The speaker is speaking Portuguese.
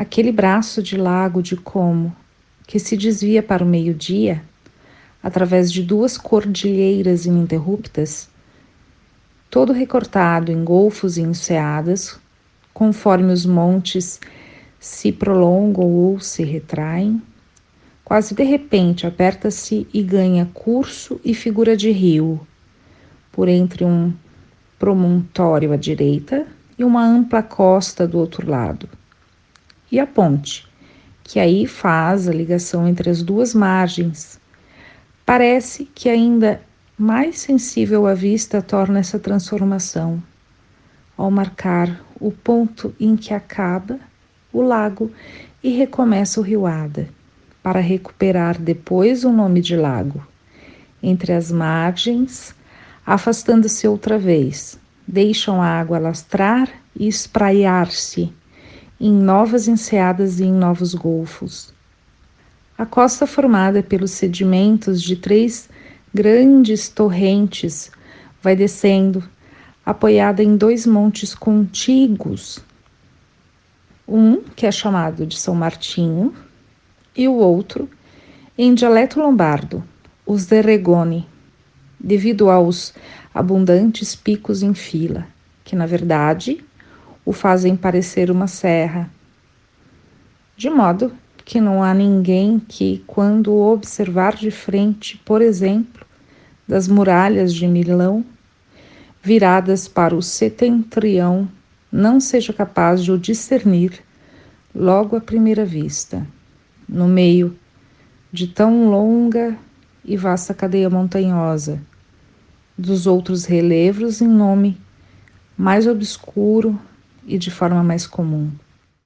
aquele braço de lago de Como que se desvia para o meio-dia, através de duas cordilheiras ininterruptas, todo recortado em golfos e enseadas, conforme os montes se prolongam ou se retraem, quase de repente aperta-se e ganha curso e figura de rio, por entre um promontório à direita e uma ampla costa do outro lado. E a ponte, que aí faz a ligação entre as duas margens. Parece que ainda mais sensível à vista torna essa transformação, ao marcar o ponto em que acaba o lago e recomeça o rio Ada, para recuperar depois o nome de lago. Entre as margens, afastando-se outra vez, deixam a água lastrar e espraiar-se em novas enseadas e em novos golfos. A costa formada pelos sedimentos de três grandes torrentes vai descendo, apoiada em dois montes contíguos. Um, que é chamado de São Martinho, e o outro, em dialeto lombardo, os de Regone, devido aos abundantes picos em fila, que na verdade o fazem parecer uma serra. De modo que não há ninguém que, quando observar de frente, por exemplo, das muralhas de Milão, viradas para o setentrião, não seja capaz de o discernir logo à primeira vista, no meio de tão longa e vasta cadeia montanhosa, dos outros relevos em nome mais obscuro e de forma mais comum.